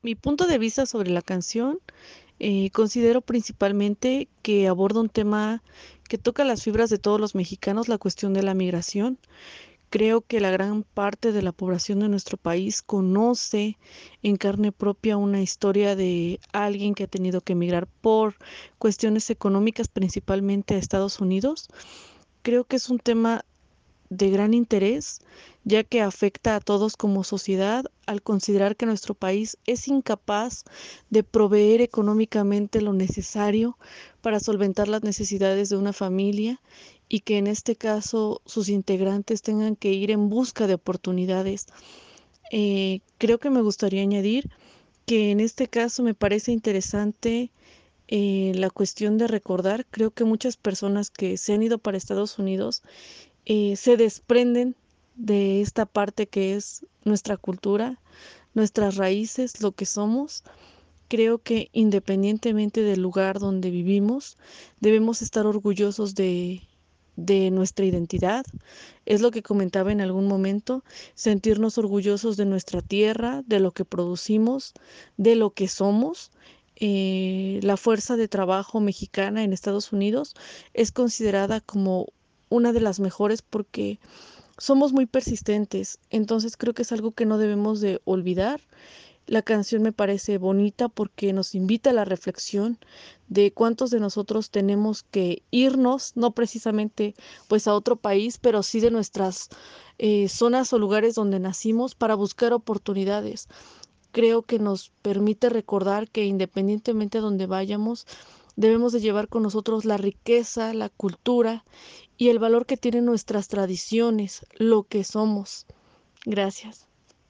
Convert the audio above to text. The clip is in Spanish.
Mi punto de vista sobre la canción, eh, considero principalmente que aborda un tema que toca las fibras de todos los mexicanos, la cuestión de la migración. Creo que la gran parte de la población de nuestro país conoce en carne propia una historia de alguien que ha tenido que emigrar por cuestiones económicas, principalmente a Estados Unidos. Creo que es un tema de gran interés, ya que afecta a todos como sociedad al considerar que nuestro país es incapaz de proveer económicamente lo necesario para solventar las necesidades de una familia y que en este caso sus integrantes tengan que ir en busca de oportunidades. Eh, creo que me gustaría añadir que en este caso me parece interesante eh, la cuestión de recordar, creo que muchas personas que se han ido para Estados Unidos eh, se desprenden de esta parte que es nuestra cultura, nuestras raíces, lo que somos. Creo que independientemente del lugar donde vivimos, debemos estar orgullosos de, de nuestra identidad. Es lo que comentaba en algún momento, sentirnos orgullosos de nuestra tierra, de lo que producimos, de lo que somos. Eh, la fuerza de trabajo mexicana en Estados Unidos es considerada como una de las mejores porque somos muy persistentes, entonces creo que es algo que no debemos de olvidar. La canción me parece bonita porque nos invita a la reflexión de cuántos de nosotros tenemos que irnos, no precisamente pues a otro país, pero sí de nuestras eh, zonas o lugares donde nacimos para buscar oportunidades. Creo que nos permite recordar que independientemente de donde vayamos, debemos de llevar con nosotros la riqueza, la cultura y el valor que tienen nuestras tradiciones, lo que somos. Gracias.